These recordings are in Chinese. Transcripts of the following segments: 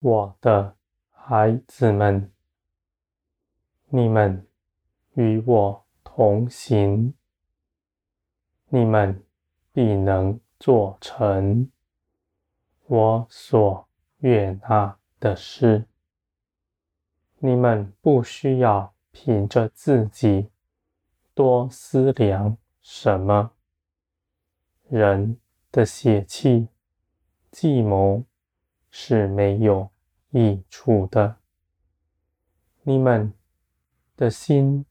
我的孩子们，你们与我同行，你们必能做成我所悦纳的事。你们不需要凭着自己多思量什么，人的血气计谋是没有益处的。你们的心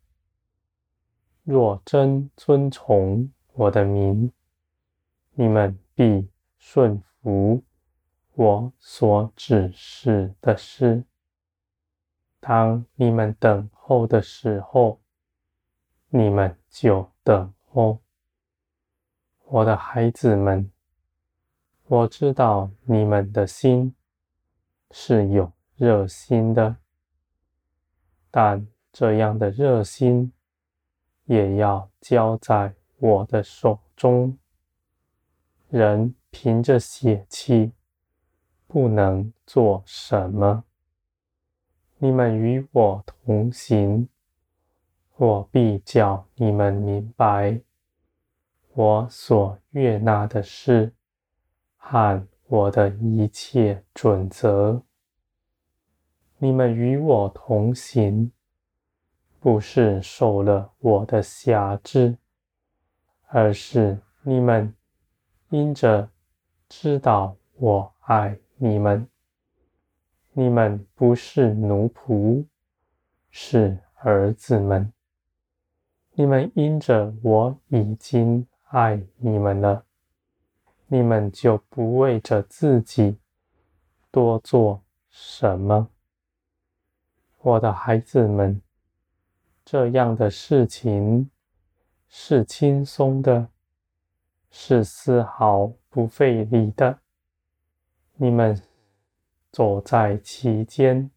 若真遵从我的名，你们必顺服我所指示的事。当你们等候的时候，你们就等候。我的孩子们，我知道你们的心是有热心的，但这样的热心也要交在我的手中。人凭着血气不能做什么。你们与我同行，我必叫你们明白我所悦纳的事和我的一切准则。你们与我同行，不是受了我的挟制，而是你们因着知道我爱你们。你们不是奴仆，是儿子们。你们因着我已经爱你们了，你们就不为着自己多做什么。我的孩子们，这样的事情是轻松的，是丝毫不费力的。你们。走在其间，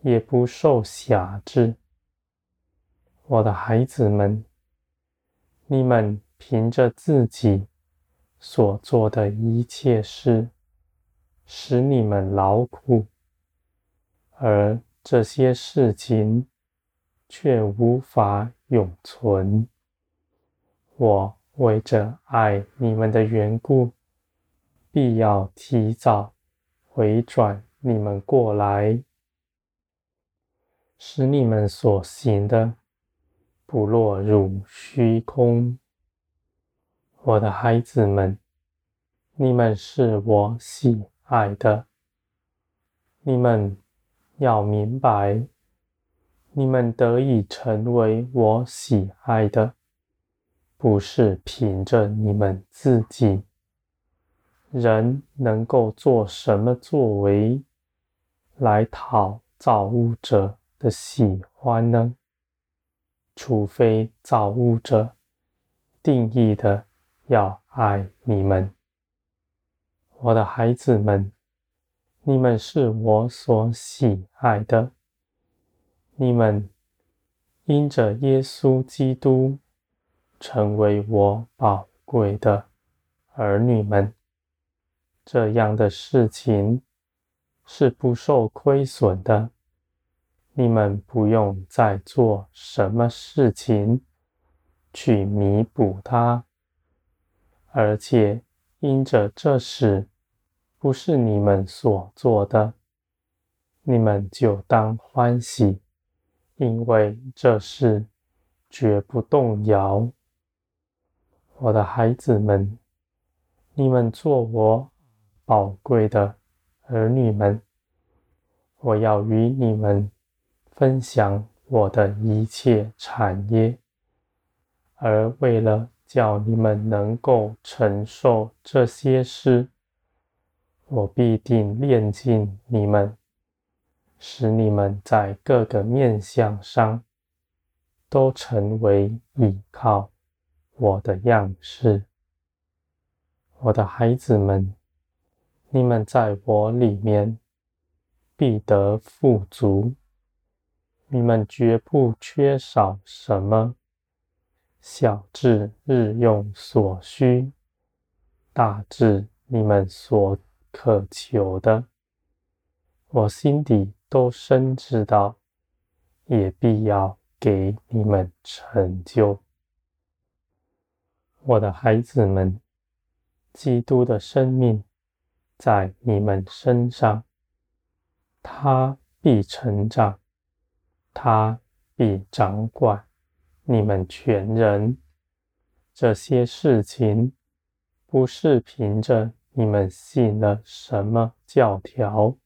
也不受挟制。我的孩子们，你们凭着自己所做的一切事，使你们劳苦，而这些事情却无法永存。我为着爱你们的缘故，必要提早。回转你们过来，使你们所行的不落入虚空。我的孩子们，你们是我喜爱的。你们要明白，你们得以成为我喜爱的，不是凭着你们自己。人能够做什么作为来讨造物者的喜欢呢？除非造物者定义的要爱你们，我的孩子们，你们是我所喜爱的，你们因着耶稣基督成为我宝贵的儿女们。这样的事情是不受亏损的，你们不用再做什么事情去弥补它，而且因着这事不是你们所做的，你们就当欢喜，因为这事绝不动摇。我的孩子们，你们做我。宝贵的儿女们，我要与你们分享我的一切产业，而为了叫你们能够承受这些事，我必定炼尽你们，使你们在各个面向上都成为倚靠我的样式。我的孩子们。你们在我里面必得富足，你们绝不缺少什么，小至日用所需，大至你们所渴求的，我心底都深知道，也必要给你们成就。我的孩子们，基督的生命在你们身上，他必成长，他必掌管你们全人。这些事情不是凭着你们信了什么教条，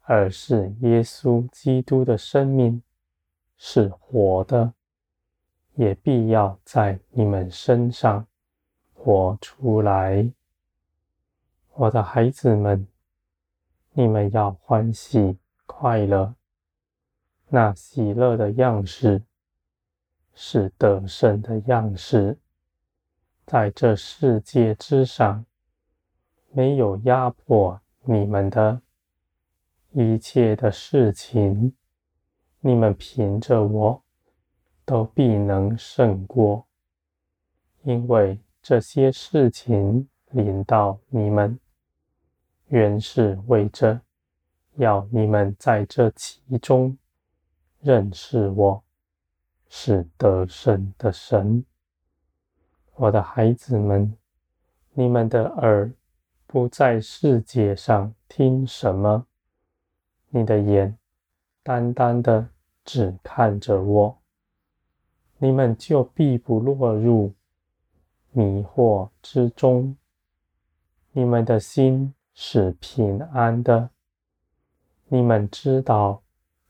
而是耶稣基督的生命是活的，也必要在你们身上活出来。我的孩子们，你们要欢喜快乐，那喜乐的样式是得胜的样式。在这世界之上，没有压迫你们的一切的事情，你们凭着我都必能胜过，因为这些事情临到你们，原是为着要你们在这其中认识我是得胜的神。我的孩子们，你们的耳不在世界上听什么，你的眼单单的只看着我，你们就必不落入迷惑之中。你们的心是平安的，你们知道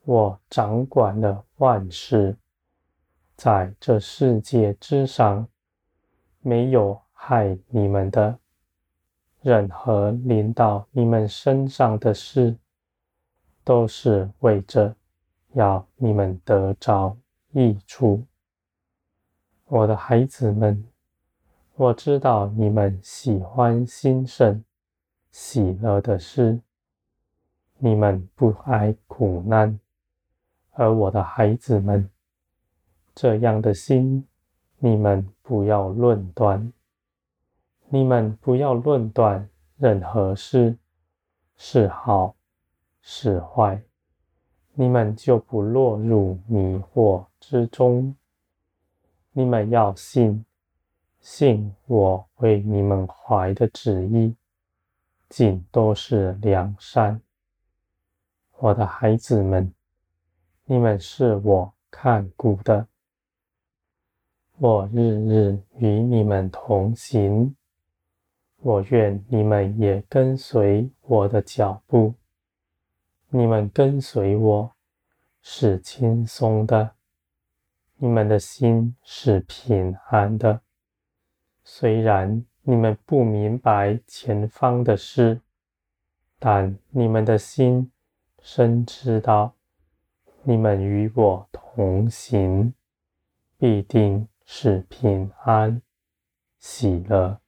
我掌管了万事，在这世界之上。没有害你们的，任何临到你们身上的事，都是为着要你们得着益处。我的孩子们，我知道你们喜欢兴盛、喜乐的事，你们不爱苦难，而我的孩子们，这样的心。你们不要论断，你们不要论断任何事是好是坏，你们就不落入迷惑之中。你们要信，信我为你们怀的旨意，尽都是良善。我的孩子们，你们是我看顾的。我日日与你们同行，我愿你们也跟随我的脚步。你们跟随我是轻松的，你们的心是平安的。虽然你们不明白前方的事，但你们的心深知道，你们与我同行，必定。是平安、喜乐。